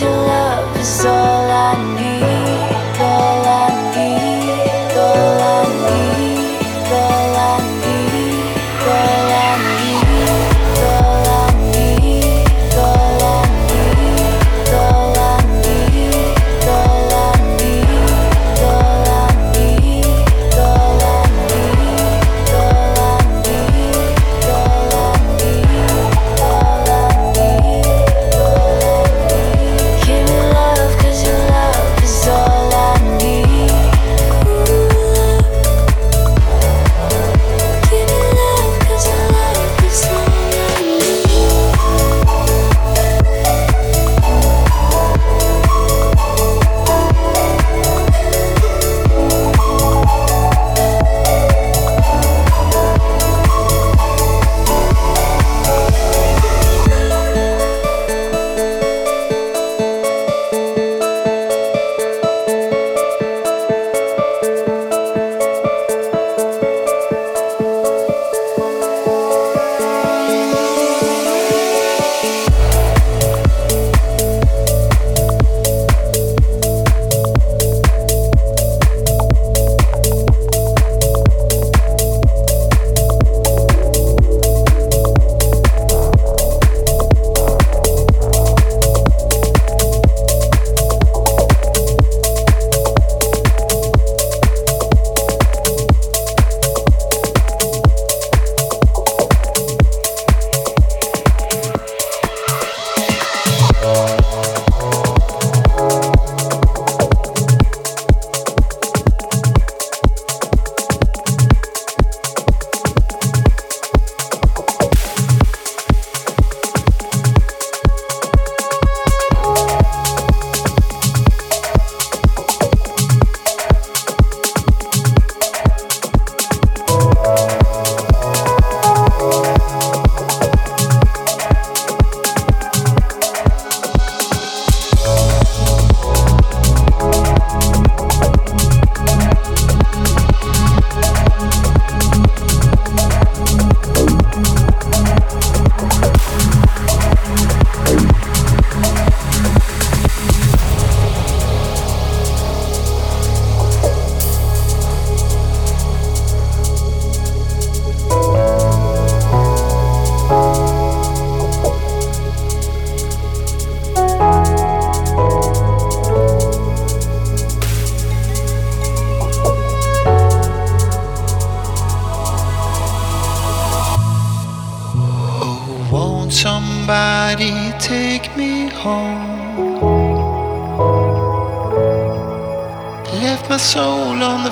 your love is all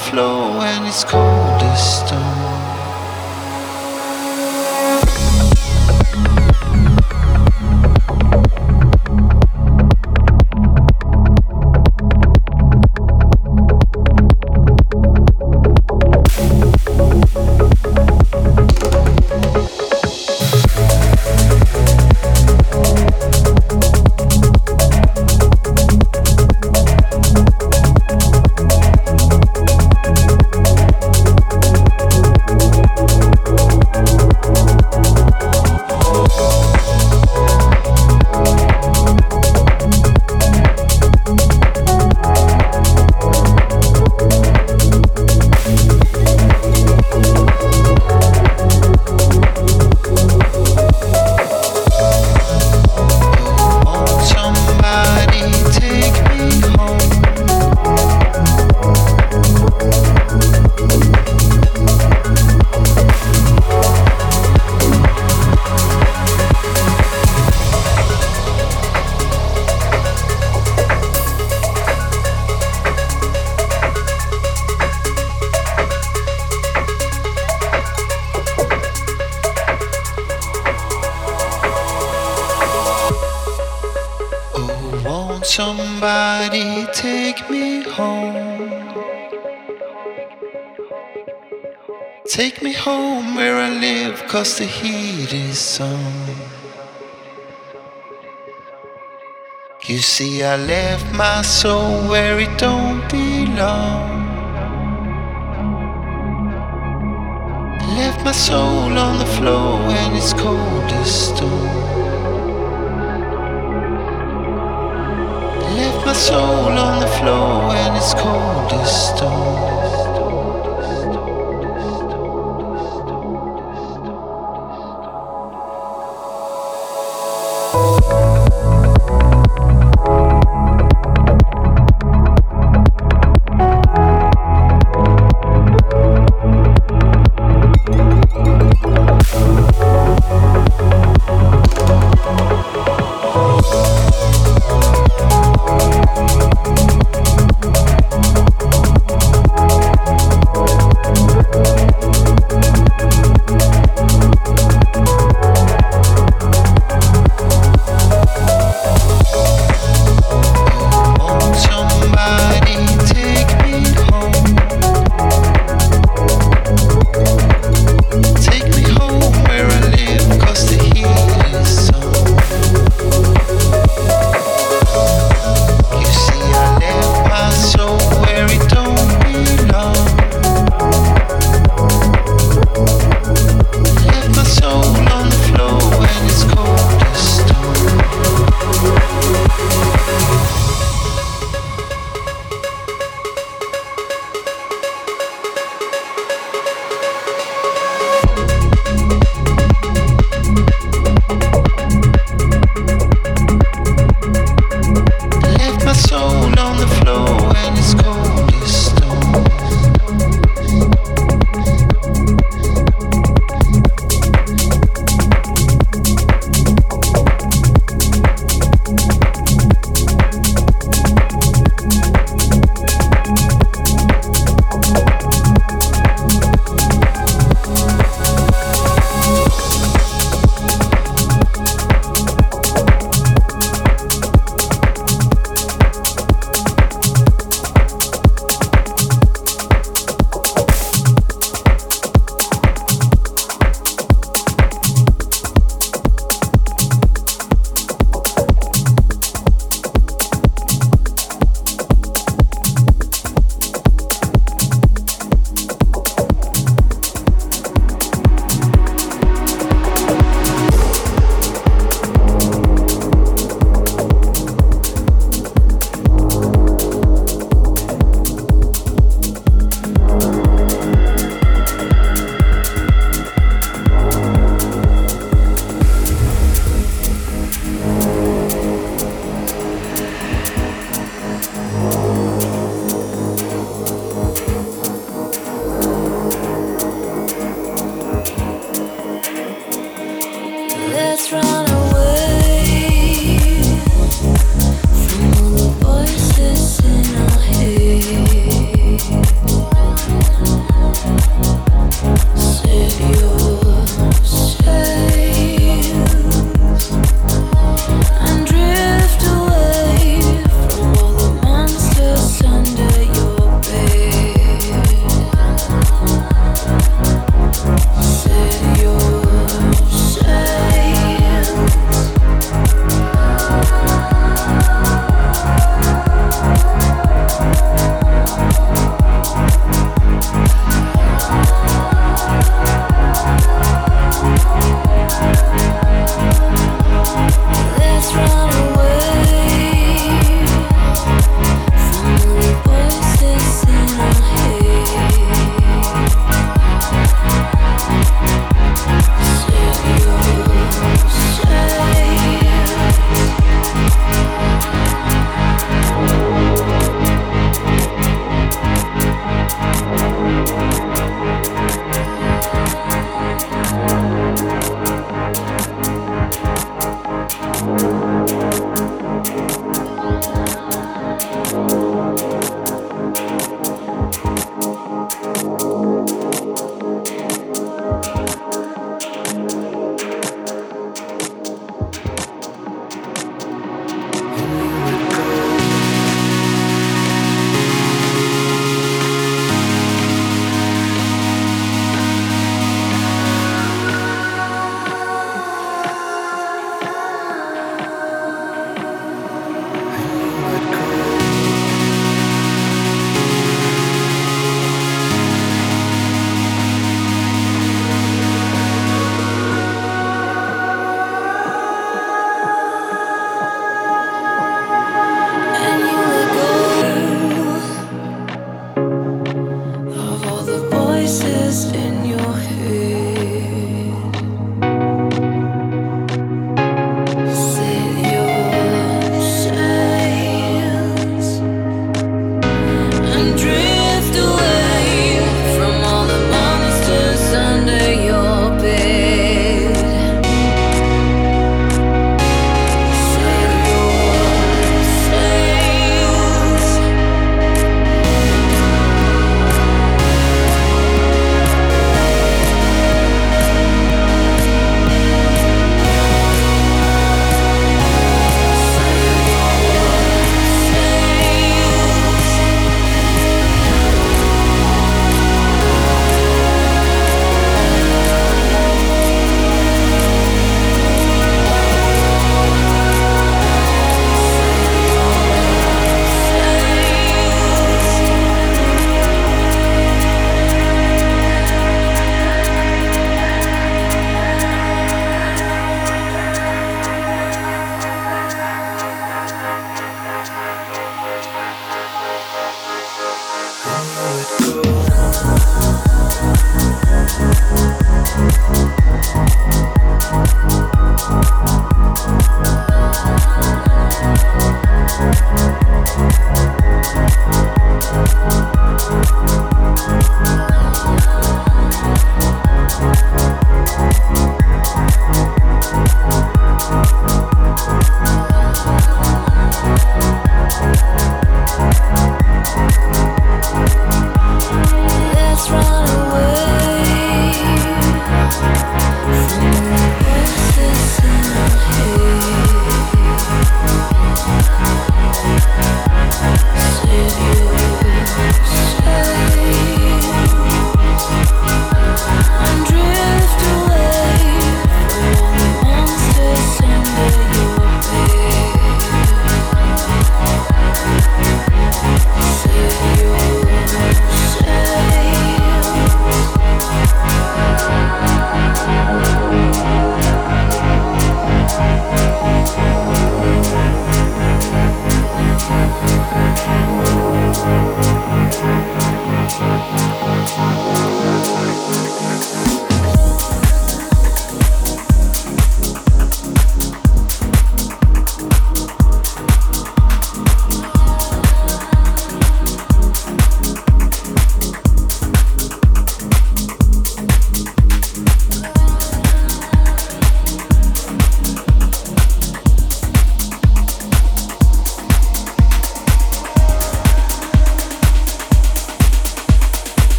cause the left my soul where it don't belong. Left my soul on the floor when it's cold as stone. Left my soul on the floor when it's cold as stone.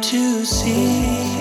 To see.